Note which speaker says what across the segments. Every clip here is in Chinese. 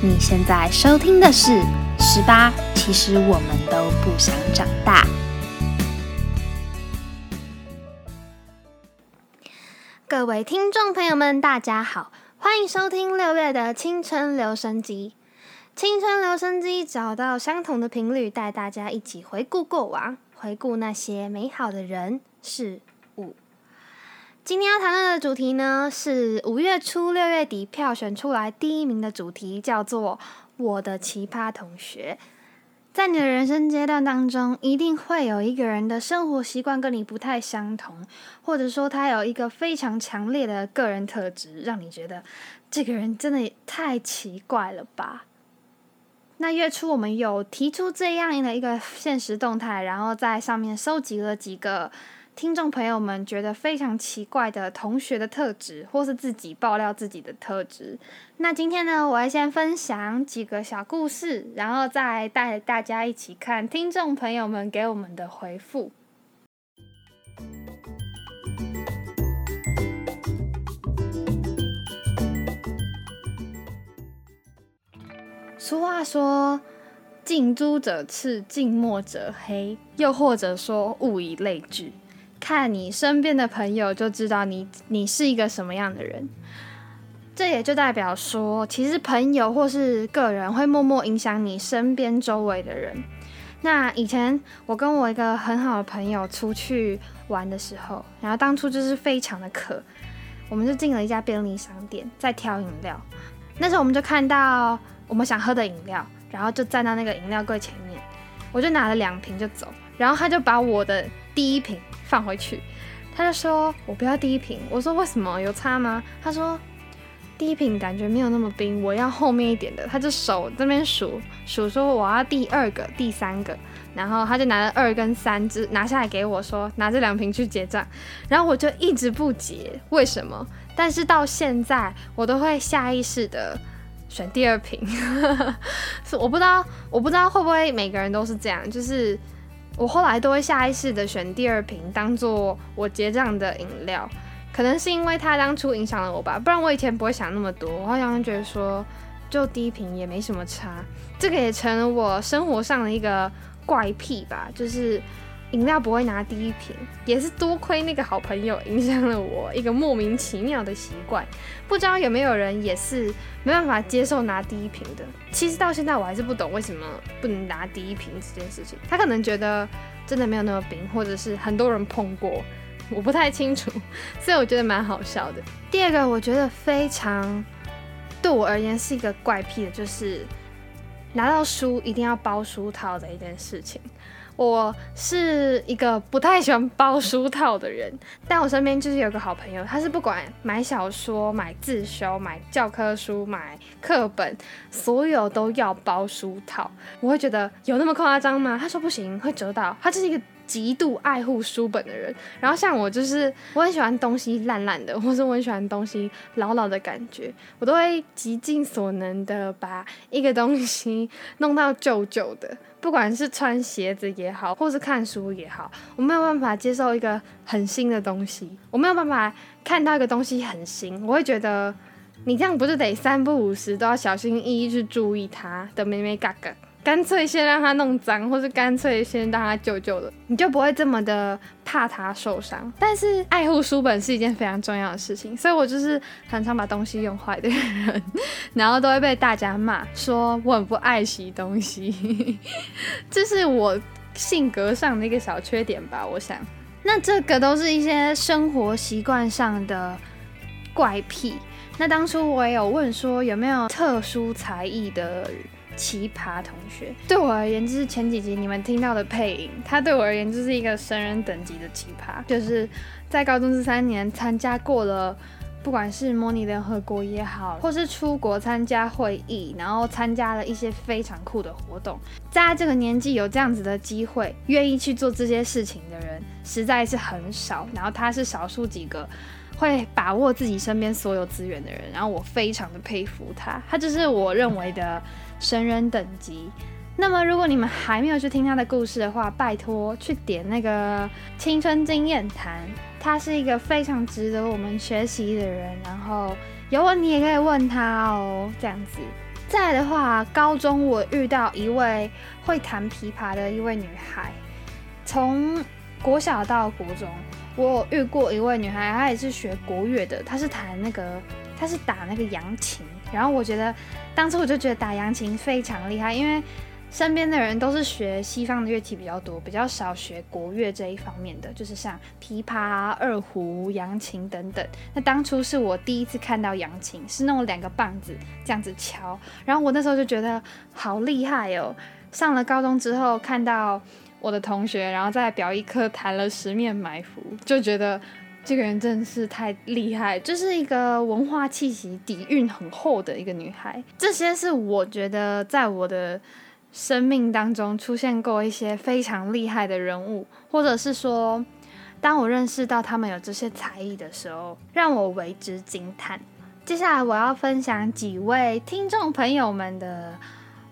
Speaker 1: 你现在收听的是《十八》，其实我们都不想长大。各位听众朋友们，大家好，欢迎收听六月的青春留声机。青春留声机找到相同的频率，带大家一起回顾过往，回顾那些美好的人事。今天要谈论的主题呢，是五月初六月底票选出来第一名的主题，叫做“我的奇葩同学”。在你的人生阶段当中，一定会有一个人的生活习惯跟你不太相同，或者说他有一个非常强烈的个人特质，让你觉得这个人真的也太奇怪了吧？那月初我们有提出这样的一个现实动态，然后在上面收集了几个。听众朋友们觉得非常奇怪的同学的特质，或是自己爆料自己的特质。那今天呢，我要先分享几个小故事，然后再带大家一起看听众朋友们给我们的回复。俗话说：“近朱者赤，近墨者黑。”又或者说：“物以类聚。”看你身边的朋友就知道你你是一个什么样的人，这也就代表说，其实朋友或是个人会默默影响你身边周围的人。那以前我跟我一个很好的朋友出去玩的时候，然后当初就是非常的渴，我们就进了一家便利商店，在挑饮料。那时候我们就看到我们想喝的饮料，然后就站到那个饮料柜前，我就拿了两瓶就走，然后他就把我的第一瓶。放回去，他就说：“我不要第一瓶。”我说：“为什么？有差吗？”他说：“第一瓶感觉没有那么冰，我要后面一点的。”他就手这边数数，说：“我要第二个、第三个。”然后他就拿了二跟三只拿下来给我，说：“拿这两瓶去结账。”然后我就一直不结，为什么？但是到现在，我都会下意识的选第二瓶。是我不知道，我不知道会不会每个人都是这样，就是。我后来都会下意识的选第二瓶当做我结账的饮料，可能是因为它当初影响了我吧，不然我以前不会想那么多。我好像觉得说，就第一瓶也没什么差，这个也成了我生活上的一个怪癖吧，就是。饮料不会拿第一瓶，也是多亏那个好朋友影响了我一个莫名其妙的习惯。不知道有没有人也是没办法接受拿第一瓶的？其实到现在我还是不懂为什么不能拿第一瓶这件事情。他可能觉得真的没有那么冰，或者是很多人碰过，我不太清楚。所以我觉得蛮好笑的。第二个我觉得非常对我而言是一个怪癖的，就是拿到书一定要包书套的一件事情。我是一个不太喜欢包书套的人，但我身边就是有个好朋友，他是不管买小说、买自修、买教科书、买课本，所有都要包书套。我会觉得有那么夸张吗？他说不行，会折到。他就是一个。极度爱护书本的人，然后像我就是我很喜欢东西烂烂的，或是我很喜欢东西老老的感觉，我都会极尽所能的把一个东西弄到旧旧的，不管是穿鞋子也好，或是看书也好，我没有办法接受一个很新的东西，我没有办法看到一个东西很新，我会觉得你这样不是得三不五时都要小心翼翼去注意它的咩咩嘎嘎。干脆先让它弄脏，或是干脆先让它旧旧的，你就不会这么的怕它受伤。但是爱护书本是一件非常重要的事情，所以我就是很常把东西用坏的人，然后都会被大家骂，说我很不爱惜东西，这是我性格上的一个小缺点吧。我想，那这个都是一些生活习惯上的怪癖。那当初我也有问说，有没有特殊才艺的？奇葩同学对我而言，就是前几集你们听到的配音，他对我而言就是一个神人等级的奇葩。就是在高中这三年参加过了，不管是模拟联合国也好，或是出国参加会议，然后参加了一些非常酷的活动。在这个年纪有这样子的机会，愿意去做这些事情的人实在是很少。然后他是少数几个会把握自己身边所有资源的人，然后我非常的佩服他。他就是我认为的。神人等级。那么，如果你们还没有去听他的故事的话，拜托去点那个青春经验谈。他是一个非常值得我们学习的人。然后有问题也可以问他哦，这样子。再的话，高中我遇到一位会弹琵琶的一位女孩，从国小到国中，我遇过一位女孩，她也是学国乐的，她是弹那个，她是打那个扬琴，然后我觉得当初我就觉得打扬琴非常厉害，因为。身边的人都是学西方的乐器比较多，比较少学国乐这一方面的，就是像琵琶、二胡、扬琴等等。那当初是我第一次看到扬琴，是那种两个棒子这样子敲，然后我那时候就觉得好厉害哦。上了高中之后，看到我的同学，然后在表一课弹了《十面埋伏》，就觉得这个人真的是太厉害，就是一个文化气息底蕴很厚的一个女孩。这些是我觉得在我的。生命当中出现过一些非常厉害的人物，或者是说，当我认识到他们有这些才艺的时候，让我为之惊叹。接下来我要分享几位听众朋友们的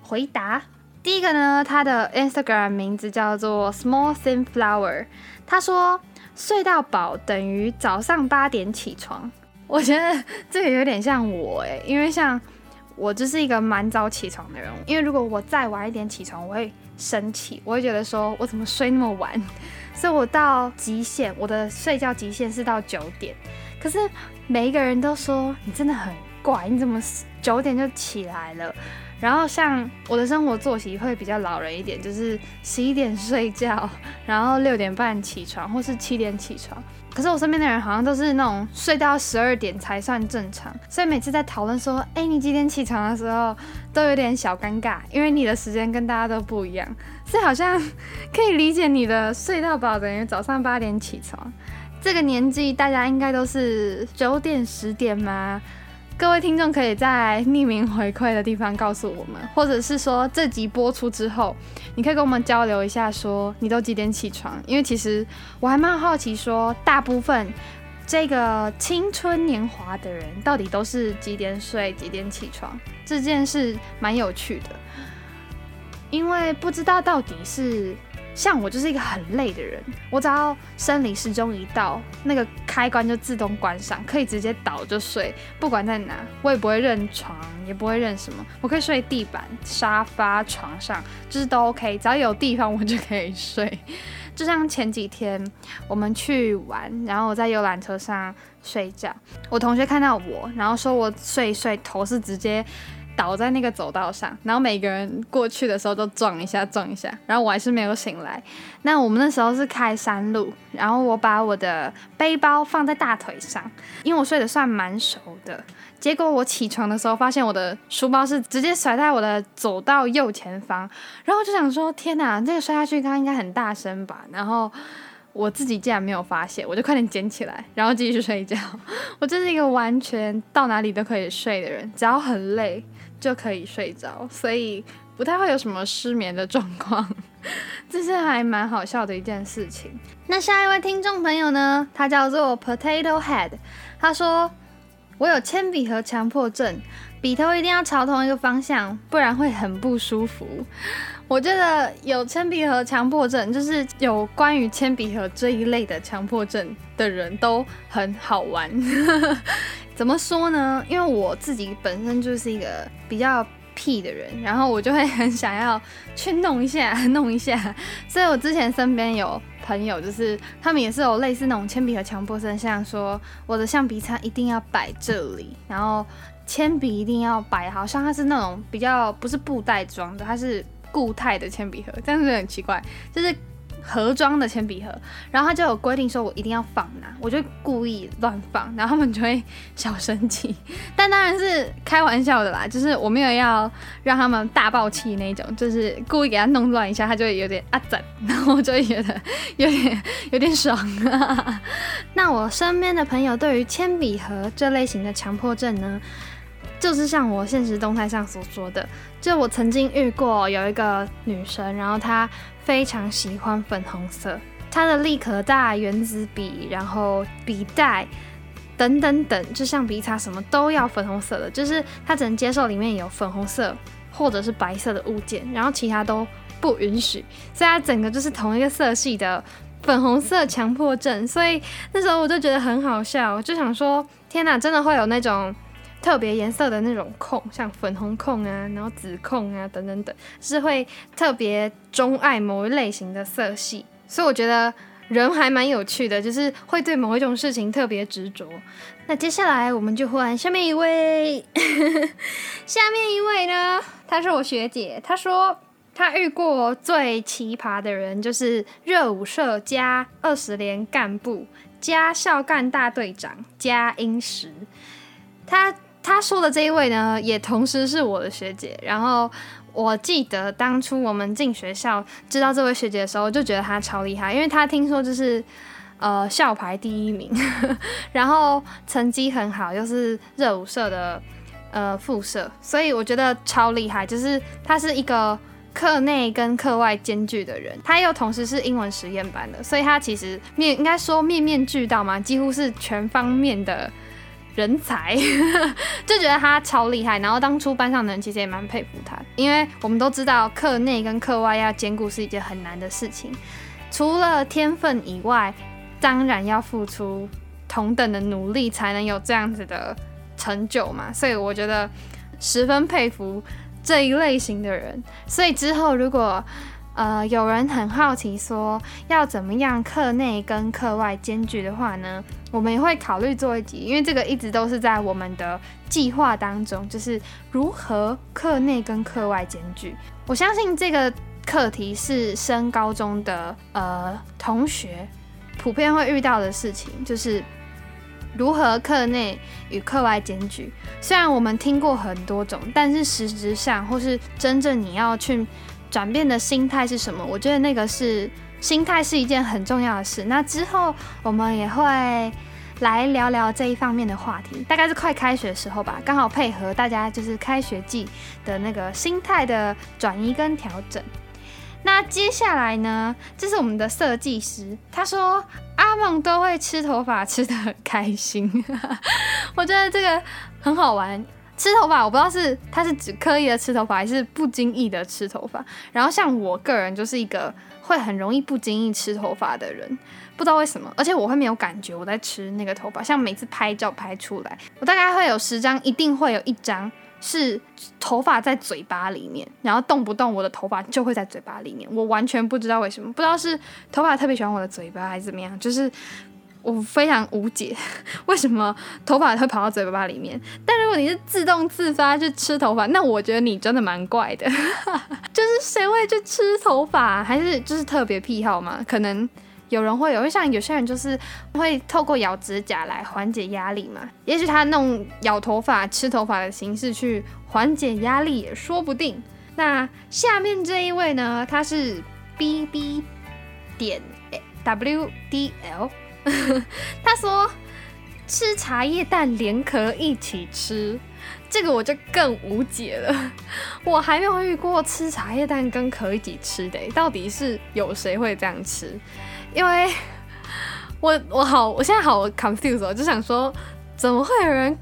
Speaker 1: 回答。第一个呢，他的 Instagram 名字叫做 Small Thin Flower，他说睡到饱等于早上八点起床。我觉得这个有点像我诶，因为像。我就是一个蛮早起床的人，因为如果我再晚一点起床，我会生气，我会觉得说我怎么睡那么晚，所以我到极限，我的睡觉极限是到九点。可是每一个人都说你真的很怪，你怎么九点就起来了？然后像我的生活作息会比较老人一点，就是十一点睡觉，然后六点半起床，或是七点起床。可是我身边的人好像都是那种睡到十二点才算正常，所以每次在讨论说，哎，你几点起床的时候，都有点小尴尬，因为你的时间跟大家都不一样，所以好像可以理解你的睡到饱等于早上八点起床。这个年纪大家应该都是九点十点吗？各位听众可以在匿名回馈的地方告诉我们，或者是说这集播出之后，你可以跟我们交流一下，说你都几点起床？因为其实我还蛮好奇，说大部分这个青春年华的人到底都是几点睡、几点起床？这件事蛮有趣的，因为不知道到底是。像我就是一个很累的人，我只要生理时钟一到，那个开关就自动关上，可以直接倒就睡，不管在哪，我也不会认床，也不会认什么，我可以睡地板、沙发、床上，就是都 OK，只要有地方我就可以睡。就像前几天我们去玩，然后我在游览车上睡觉，我同学看到我，然后说我睡一睡头是直接。倒在那个走道上，然后每个人过去的时候都撞一下撞一下，然后我还是没有醒来。那我们那时候是开山路，然后我把我的背包放在大腿上，因为我睡得算蛮熟的。结果我起床的时候，发现我的书包是直接甩在我的走道右前方，然后就想说：天哪，这个摔下去刚刚应该很大声吧？然后我自己竟然没有发现，我就快点捡起来，然后继续睡觉。我真是一个完全到哪里都可以睡的人，只要很累。就可以睡着，所以不太会有什么失眠的状况，这是还蛮好笑的一件事情。那下一位听众朋友呢？他叫做 Potato Head，他说：“我有铅笔和强迫症，笔头一定要朝同一个方向，不然会很不舒服。”我觉得有铅笔盒强迫症，就是有关于铅笔盒这一类的强迫症的人都很好玩。怎么说呢？因为我自己本身就是一个比较屁的人，然后我就会很想要去弄一下、弄一下。所以我之前身边有朋友，就是他们也是有类似那种铅笔盒强迫症，像说我的橡皮擦一定要摆这里，然后铅笔一定要摆，好像它是那种比较不是布袋装的，它是固态的铅笔盒，这样子很奇怪，就是。盒装的铅笔盒，然后他就有规定说，我一定要放哪，我就故意乱放，然后他们就会小生气。但当然是开玩笑的啦，就是我没有要让他们大爆气那种，就是故意给他弄乱一下，他就有点啊整，然后我就觉得有点有点爽。那我身边的朋友对于铅笔盒这类型的强迫症呢，就是像我现实动态上所说的，就我曾经遇过有一个女生，然后她。非常喜欢粉红色，她的立可大圆珠笔，然后笔袋等等等，就像笔擦什么都要粉红色的，就是她只能接受里面有粉红色或者是白色的物件，然后其他都不允许。所以她整个就是同一个色系的粉红色强迫症。所以那时候我就觉得很好笑，我就想说：天哪，真的会有那种。特别颜色的那种控，像粉红控啊，然后紫控啊等等等，是会特别钟爱某一类型的色系。所以我觉得人还蛮有趣的，就是会对某一种事情特别执着。那接下来我们就换下面一位，下面一位呢，她是我学姐，她说她遇过最奇葩的人就是热舞社加二十连干部加校干大队长加英石。她他说的这一位呢，也同时是我的学姐。然后我记得当初我们进学校知道这位学姐的时候，就觉得她超厉害，因为她听说就是。呃，校排第一名，然后成绩很好，又是热舞社的呃副社，所以我觉得超厉害。就是她是一个课内跟课外兼具的人，她又同时是英文实验班的，所以她其实面应该说面面俱到嘛，几乎是全方面的人才，就觉得他超厉害。然后当初班上的人其实也蛮佩服他，因为我们都知道课内跟课外要兼顾是一件很难的事情，除了天分以外。当然要付出同等的努力，才能有这样子的成就嘛。所以我觉得十分佩服这一类型的人。所以之后如果呃有人很好奇说要怎么样课内跟课外兼具的话呢，我们也会考虑做一集，因为这个一直都是在我们的计划当中，就是如何课内跟课外兼具。我相信这个课题是升高中的呃同学。普遍会遇到的事情就是如何课内与课外兼具。虽然我们听过很多种，但是实质上或是真正你要去转变的心态是什么？我觉得那个是心态是一件很重要的事。那之后我们也会来聊聊这一方面的话题，大概是快开学的时候吧，刚好配合大家就是开学季的那个心态的转移跟调整。那接下来呢？这是我们的设计师，他说阿梦都会吃头发，吃的很开心。我觉得这个很好玩。吃头发，我不知道是他是指刻意的吃头发，还是不经意的吃头发。然后像我个人就是一个会很容易不经意吃头发的人，不知道为什么，而且我会没有感觉我在吃那个头发。像每次拍照拍出来，我大概会有十张，一定会有一张。是头发在嘴巴里面，然后动不动我的头发就会在嘴巴里面，我完全不知道为什么，不知道是头发特别喜欢我的嘴巴还是怎么样，就是我非常无解 为什么头发会跑到嘴巴里面。但如果你是自动自发去吃头发，那我觉得你真的蛮怪的，就是谁会去吃头发，还是就是特别癖好嘛？可能。有人会有，会像有些人就是会透过咬指甲来缓解压力嘛。也许他弄咬头发、吃头发的形式去缓解压力也说不定。那下面这一位呢，他是 B B 点 W D L，他说吃茶叶蛋连壳一起吃，这个我就更无解了。我还没有遇过吃茶叶蛋跟壳一起吃的，到底是有谁会这样吃？因为 我我好，我现在好 confused，我就想说，怎么会有人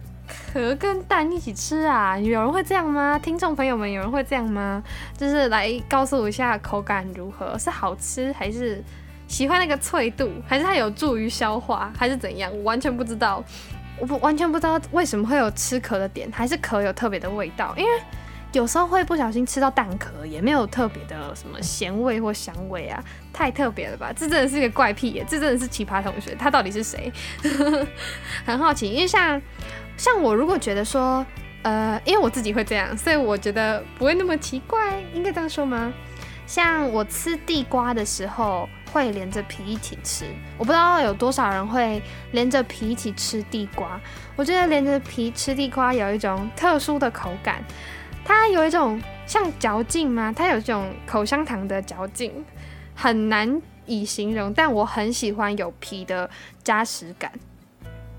Speaker 1: 壳跟蛋一起吃啊？有人会这样吗？听众朋友们，有人会这样吗？就是来告诉我一下口感如何，是好吃还是喜欢那个脆度，还是它有助于消化，还是怎样？我完全不知道，我不完全不知道为什么会有吃壳的点，还是壳有特别的味道，因为。有时候会不小心吃到蛋壳，也没有特别的什么咸味或香味啊，太特别了吧？这真的是个怪癖耶！这真的是奇葩同学，他到底是谁？很好奇，因为像像我如果觉得说，呃，因为我自己会这样，所以我觉得不会那么奇怪，应该这样说吗？像我吃地瓜的时候会连着皮一起吃，我不知道有多少人会连着皮一起吃地瓜。我觉得连着皮吃地瓜有一种特殊的口感。它有一种像嚼劲吗？它有这种口香糖的嚼劲，很难以形容。但我很喜欢有皮的扎实感。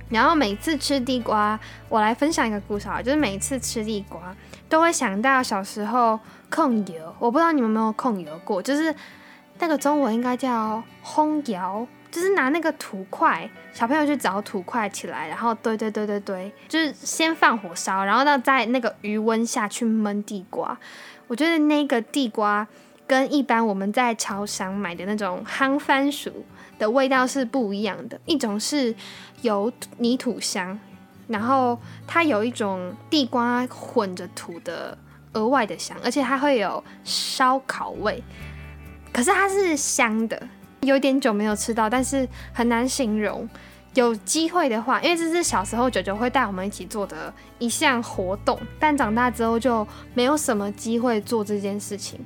Speaker 1: 然后每次吃地瓜，我来分享一个故事啊，就是每次吃地瓜都会想到小时候控油。我不知道你们有没有控油过，就是那个中文应该叫烘窑。就是拿那个土块，小朋友去找土块起来，然后堆堆堆堆堆，就是先放火烧，然后到在那个余温下去焖地瓜。我觉得那个地瓜跟一般我们在超商买的那种夯番薯的味道是不一样的，一种是有泥土香，然后它有一种地瓜混着土的额外的香，而且它会有烧烤味，可是它是香的，有点久没有吃到，但是很难形容。有机会的话，因为这是小时候九九会带我们一起做的一项活动，但长大之后就没有什么机会做这件事情。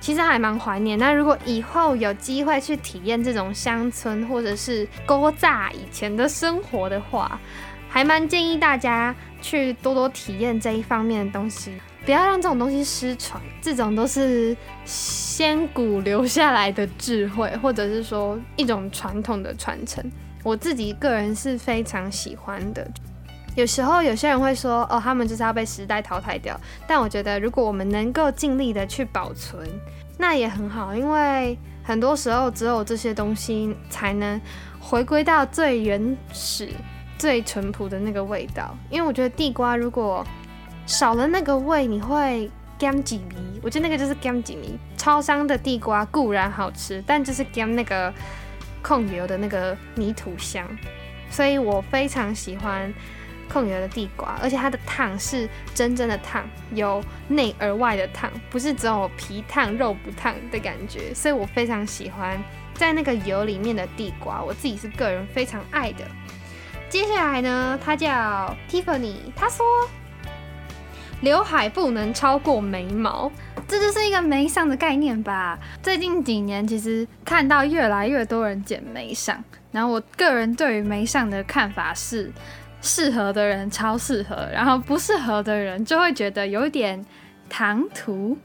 Speaker 1: 其实还蛮怀念。那如果以后有机会去体验这种乡村或者是勾炸以前的生活的话，还蛮建议大家去多多体验这一方面的东西，不要让这种东西失传。这种都是先古留下来的智慧，或者是说一种传统的传承。我自己个人是非常喜欢的。有时候有些人会说，哦，他们就是要被时代淘汰掉。但我觉得，如果我们能够尽力的去保存，那也很好。因为很多时候，只有这些东西才能回归到最原始、最淳朴的那个味道。因为我觉得地瓜如果少了那个味，你会干几米。我觉得那个就是干几米。超商的地瓜固然好吃，但就是干那个控油的那个泥土香。所以我非常喜欢。控油的地瓜，而且它的烫是真正的烫，由内而外的烫，不是只有皮烫肉不烫的感觉。所以我非常喜欢在那个油里面的地瓜，我自己是个人非常爱的。接下来呢，它叫 Tiffany，他说刘海不能超过眉毛，这就是一个眉上的概念吧。最近几年其实看到越来越多人剪眉上，然后我个人对于眉上的看法是。适合的人超适合，然后不适合的人就会觉得有一点唐突。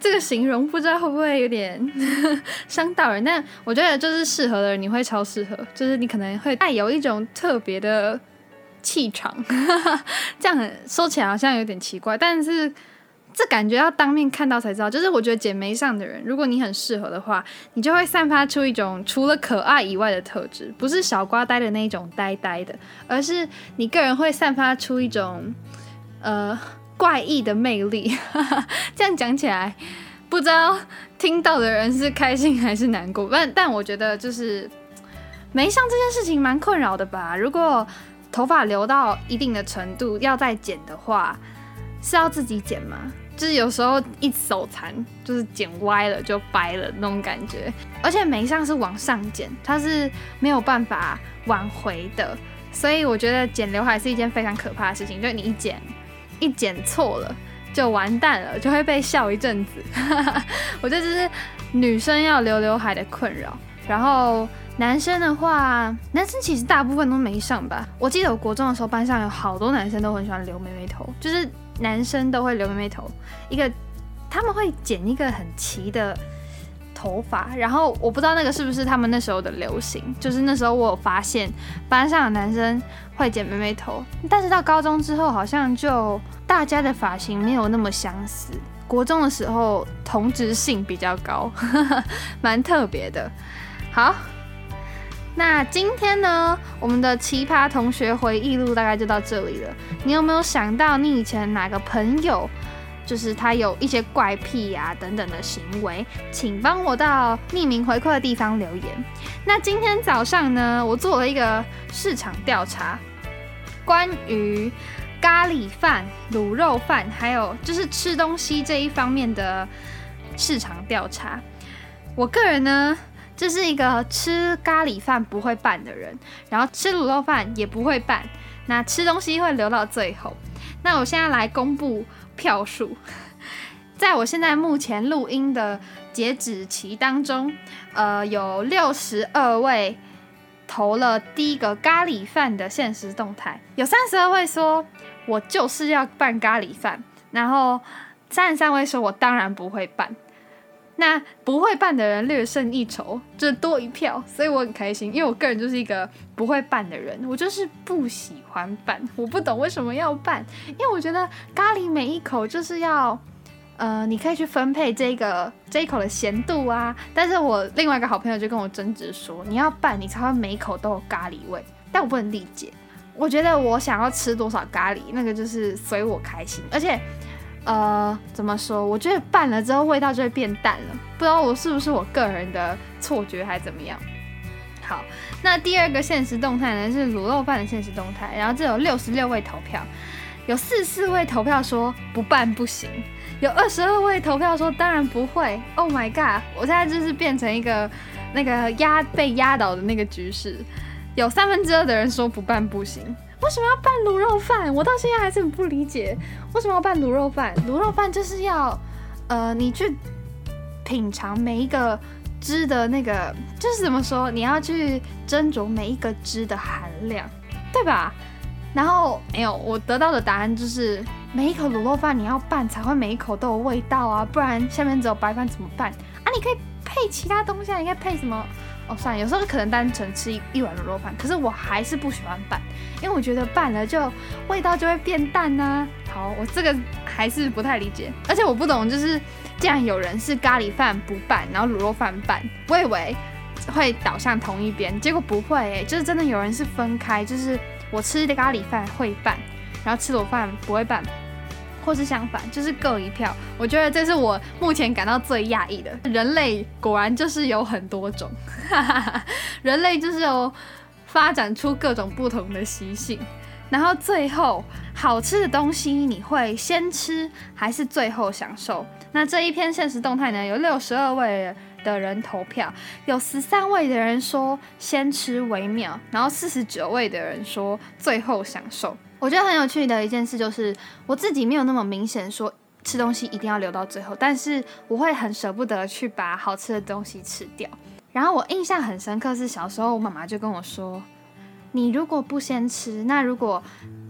Speaker 1: 这个形容不知道会不会有点 伤到人，但我觉得就是适合的人你会超适合，就是你可能会带有一种特别的气场。这样说起来好像有点奇怪，但是。这感觉要当面看到才知道，就是我觉得剪眉上的人，如果你很适合的话，你就会散发出一种除了可爱以外的特质，不是小瓜呆的那一种呆呆的，而是你个人会散发出一种呃怪异的魅力。这样讲起来，不知道听到的人是开心还是难过，但但我觉得就是眉上这件事情蛮困扰的吧。如果头发留到一定的程度要再剪的话，是要自己剪吗？就是有时候一手残，就是剪歪了就掰了那种感觉，而且眉上是往上剪，它是没有办法挽回的，所以我觉得剪刘海是一件非常可怕的事情，就你一剪一剪错了就完蛋了，就会被笑一阵子。我觉得这是女生要留刘海的困扰，然后男生的话，男生其实大部分都没上吧。我记得我国中的时候，班上有好多男生都很喜欢留妹妹头，就是。男生都会留妹妹头，一个他们会剪一个很齐的头发，然后我不知道那个是不是他们那时候的流行，就是那时候我有发现班上的男生会剪妹妹头，但是到高中之后好像就大家的发型没有那么相似。国中的时候同质性比较高，蛮特别的。好。那今天呢，我们的奇葩同学回忆录大概就到这里了。你有没有想到你以前哪个朋友，就是他有一些怪癖呀等等的行为？请帮我到匿名回馈的地方留言。那今天早上呢，我做了一个市场调查，关于咖喱饭、卤肉饭，还有就是吃东西这一方面的市场调查。我个人呢。这是一个吃咖喱饭不会拌的人，然后吃卤肉饭也不会拌，那吃东西会留到最后。那我现在来公布票数，在我现在目前录音的截止期当中，呃，有六十二位投了第一个咖喱饭的现实动态，有三十二位说我就是要拌咖喱饭，然后三十三位说我当然不会拌。那不会办的人略胜一筹，就多一票，所以我很开心，因为我个人就是一个不会办的人，我就是不喜欢办，我不懂为什么要办，因为我觉得咖喱每一口就是要，呃，你可以去分配这个这一口的咸度啊，但是我另外一个好朋友就跟我争执说，你要拌你才会每一口都有咖喱味，但我不能理解，我觉得我想要吃多少咖喱，那个就是随我开心，而且。呃，怎么说？我觉得拌了之后味道就会变淡了，不知道我是不是我个人的错觉还怎么样。好，那第二个现实动态呢是卤肉饭的现实动态，然后这有六十六位投票，有四四位投票说不办不行，有二十二位投票说当然不会。Oh my god！我现在就是变成一个那个压被压倒的那个局势，有三分之二的人说不办不行。为什么要拌卤肉饭？我到现在还是很不理解，为什么要拌卤肉饭？卤肉饭就是要，呃，你去品尝每一个汁的那个，就是怎么说？你要去斟酌每一个汁的含量，对吧？然后没有，我得到的答案就是每一口卤肉饭你要拌才会每一口都有味道啊，不然下面只有白饭怎么办？啊，你可以配其他东西，啊，你可以配什么？哦，算了，有时候可能单纯吃一一碗卤肉饭，可是我还是不喜欢拌，因为我觉得拌了就味道就会变淡呐。好，我这个还是不太理解，而且我不懂，就是既然有人是咖喱饭不拌，然后卤肉饭拌，我以为会导向同一边，结果不会，就是真的有人是分开，就是我吃的咖喱饭会拌，然后吃卤饭不会拌。或是相反，就是各一票。我觉得这是我目前感到最讶异的。人类果然就是有很多种，人类就是有发展出各种不同的习性。然后最后，好吃的东西你会先吃还是最后享受？那这一篇现实动态呢？有六十二位的人投票，有十三位的人说先吃为妙，然后四十九位的人说最后享受。我觉得很有趣的一件事就是，我自己没有那么明显说吃东西一定要留到最后，但是我会很舍不得去把好吃的东西吃掉。然后我印象很深刻是小时候我妈妈就跟我说：“你如果不先吃，那如果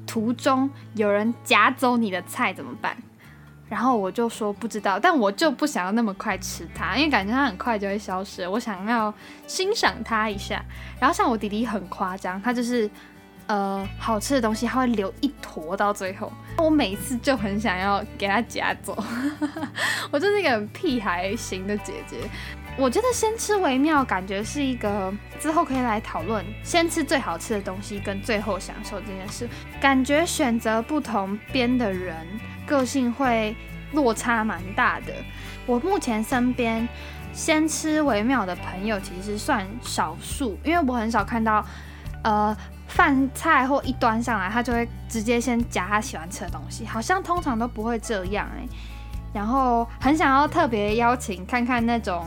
Speaker 1: 途中有人夹走你的菜怎么办？”然后我就说不知道，但我就不想要那么快吃它，因为感觉它很快就会消失。我想要欣赏它一下。然后像我弟弟很夸张，他就是。呃，好吃的东西他会留一坨到最后，我每次就很想要给他夹走。我就是一个屁孩型的姐姐，我觉得先吃为妙，感觉是一个之后可以来讨论先吃最好吃的东西跟最后享受这件事。感觉选择不同边的人，个性会落差蛮大的。我目前身边先吃为妙的朋友其实算少数，因为我很少看到，呃。饭菜或一端上来，他就会直接先夹他喜欢吃的东西，好像通常都不会这样哎。然后很想要特别邀请看看那种。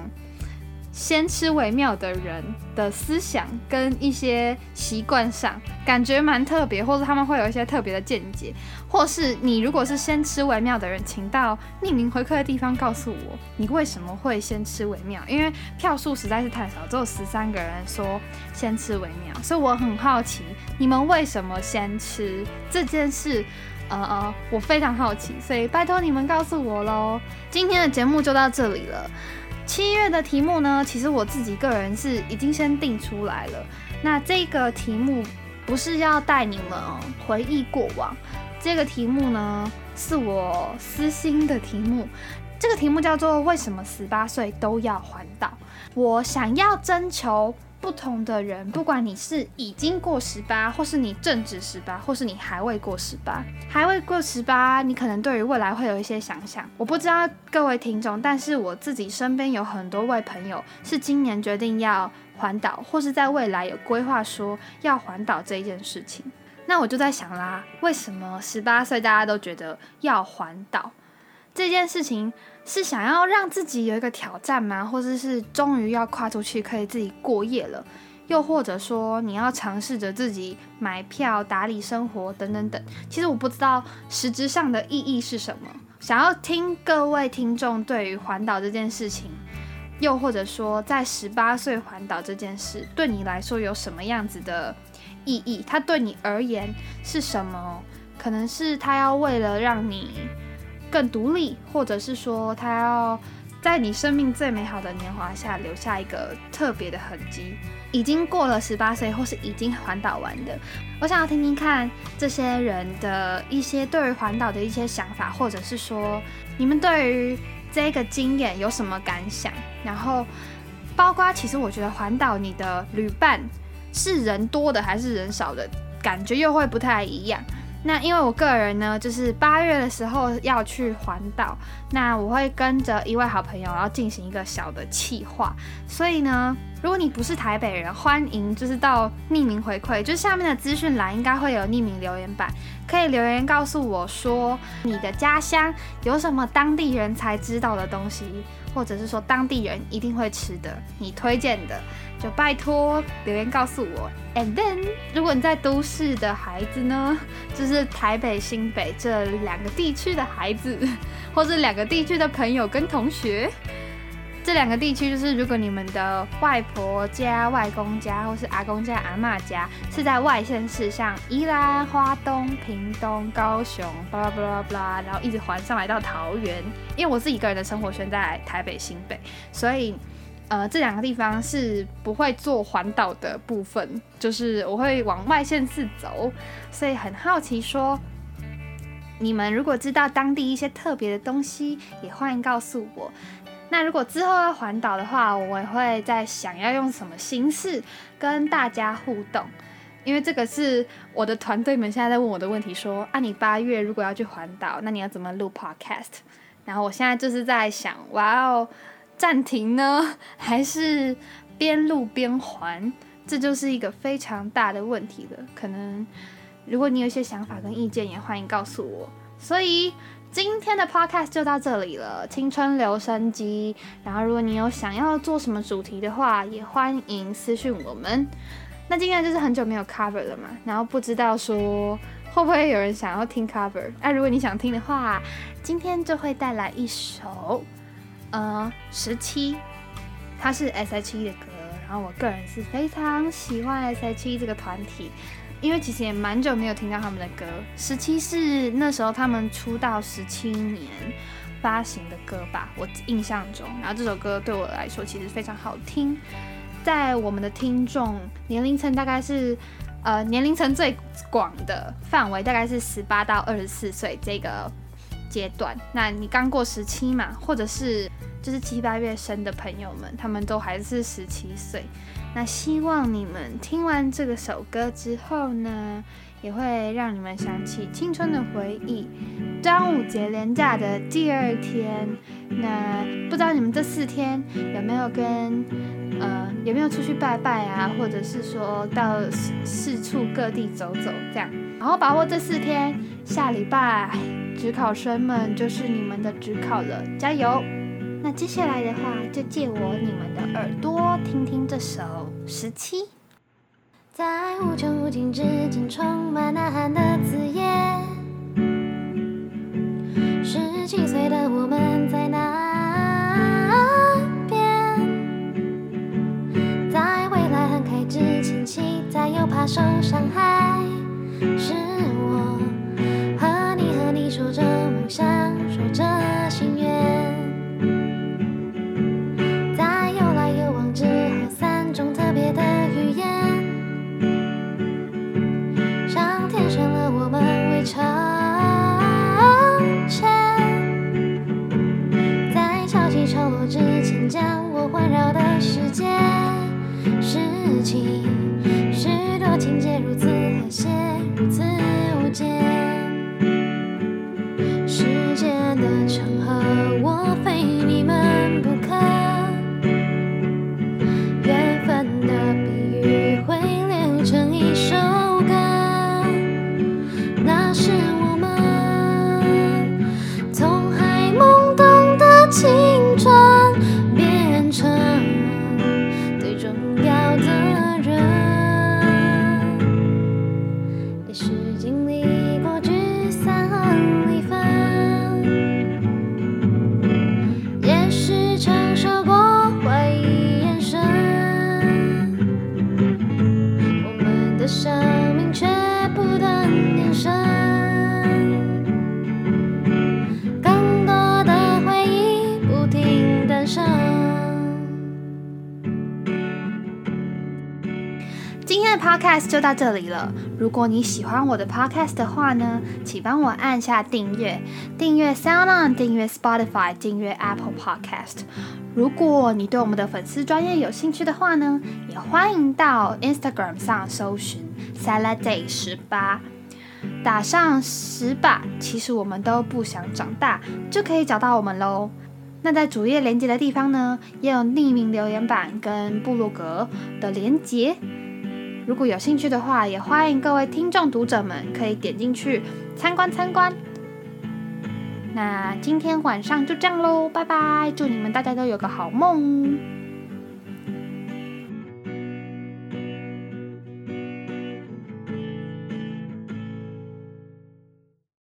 Speaker 1: 先吃为妙的人的思想跟一些习惯上，感觉蛮特别，或者他们会有一些特别的见解，或是你如果是先吃为妙的人，请到匿名回客的地方告诉我，你为什么会先吃为妙？因为票数实在是太少，只有十三个人说先吃为妙，所以我很好奇你们为什么先吃这件事，呃呃，我非常好奇，所以拜托你们告诉我喽。今天的节目就到这里了。七月的题目呢，其实我自己个人是已经先定出来了。那这个题目不是要带你们回忆过往，这个题目呢是我私心的题目。这个题目叫做“为什么十八岁都要环岛”。我想要征求。不同的人，不管你是已经过十八，或是你正值十八，或是你还未过十八，还未过十八，你可能对于未来会有一些想象。我不知道各位听众，但是我自己身边有很多位朋友是今年决定要环岛，或是在未来有规划说要环岛这一件事情。那我就在想啦，为什么十八岁大家都觉得要环岛这件事情？是想要让自己有一个挑战吗？或者是终于要跨出去，可以自己过夜了？又或者说你要尝试着自己买票、打理生活等等等？其实我不知道实质上的意义是什么。想要听各位听众对于环岛这件事情，又或者说在十八岁环岛这件事，对你来说有什么样子的意义？它对你而言是什么？可能是他要为了让你。更独立，或者是说他要在你生命最美好的年华下留下一个特别的痕迹。已经过了十八岁，或是已经环岛完的，我想要听听看这些人的一些对于环岛的一些想法，或者是说你们对于这个经验有什么感想？然后，包括其实我觉得环岛你的旅伴是人多的还是人少的，感觉又会不太一样。那因为我个人呢，就是八月的时候要去环岛，那我会跟着一位好朋友，然后进行一个小的企划。所以呢，如果你不是台北人，欢迎就是到匿名回馈，就下面的资讯栏应该会有匿名留言板，可以留言告诉我说你的家乡有什么当地人才知道的东西，或者是说当地人一定会吃的，你推荐的。就拜托留言告诉我，and then 如果你在都市的孩子呢，就是台北、新北这两个地区的孩子，或是两个地区的朋友跟同学，这两个地区就是如果你们的外婆家、外公家，或是阿公家、阿妈家是在外县市，像宜兰、花东、屏东、高雄，巴拉巴拉巴拉，然后一直环上来到桃园，因为我自己一个人的生活圈在台北、新北，所以。呃，这两个地方是不会做环岛的部分，就是我会往外线市走，所以很好奇说，你们如果知道当地一些特别的东西，也欢迎告诉我。那如果之后要环岛的话，我会在想要用什么形式跟大家互动，因为这个是我的团队们现在在问我的问题，说啊，你八月如果要去环岛，那你要怎么录 podcast？然后我现在就是在想，哇哦。暂停呢，还是边录边还？这就是一个非常大的问题了。可能如果你有一些想法跟意见，也欢迎告诉我。所以今天的 podcast 就到这里了，青春留声机。然后如果你有想要做什么主题的话，也欢迎私讯我们。那今天就是很久没有 cover 了嘛，然后不知道说会不会有人想要听 cover？那如果你想听的话，今天就会带来一首。呃，十七，它是 S.H.E 的歌，然后我个人是非常喜欢 S.H.E 这个团体，因为其实也蛮久没有听到他们的歌。十七是那时候他们出道十七年发行的歌吧，我印象中。然后这首歌对我来说其实非常好听，在我们的听众年龄层大概是呃年龄层最广的范围，大概是十八到二十四岁这个。阶段，那你刚过十七嘛，或者是就是七八月生的朋友们，他们都还是十七岁。那希望你们听完这个首歌之后呢，也会让你们想起青春的回忆。端午节连假的第二天，那不知道你们这四天有没有跟呃有没有出去拜拜啊，或者是说到四处各地走走这样，然后把握这四天，下礼拜。职考生们就是你们的职考了，加油！那接下来的话，就借我你们的耳朵，听听这首《十七》。
Speaker 2: 在无穷无尽之间，充满呐喊的字眼。十七岁的我们在哪边？在未来很开之前，期待又怕受伤害。是。
Speaker 1: Podcast 就到这里了。如果你喜欢我的 podcast 的话呢，请帮我按下订阅，订阅 SoundOn，订阅 Spotify，订阅 Apple Podcast。如果你对我们的粉丝专业有兴趣的话呢，也欢迎到 Instagram 上搜寻 Salad Day 十八。打上十把，其实我们都不想长大，就可以找到我们喽。那在主页连接的地方呢，也有匿名留言板跟部落格的连接。如果有兴趣的话，也欢迎各位听众读者们可以点进去参观参观。那今天晚上就这样喽，拜拜！祝你们大家都有个好梦。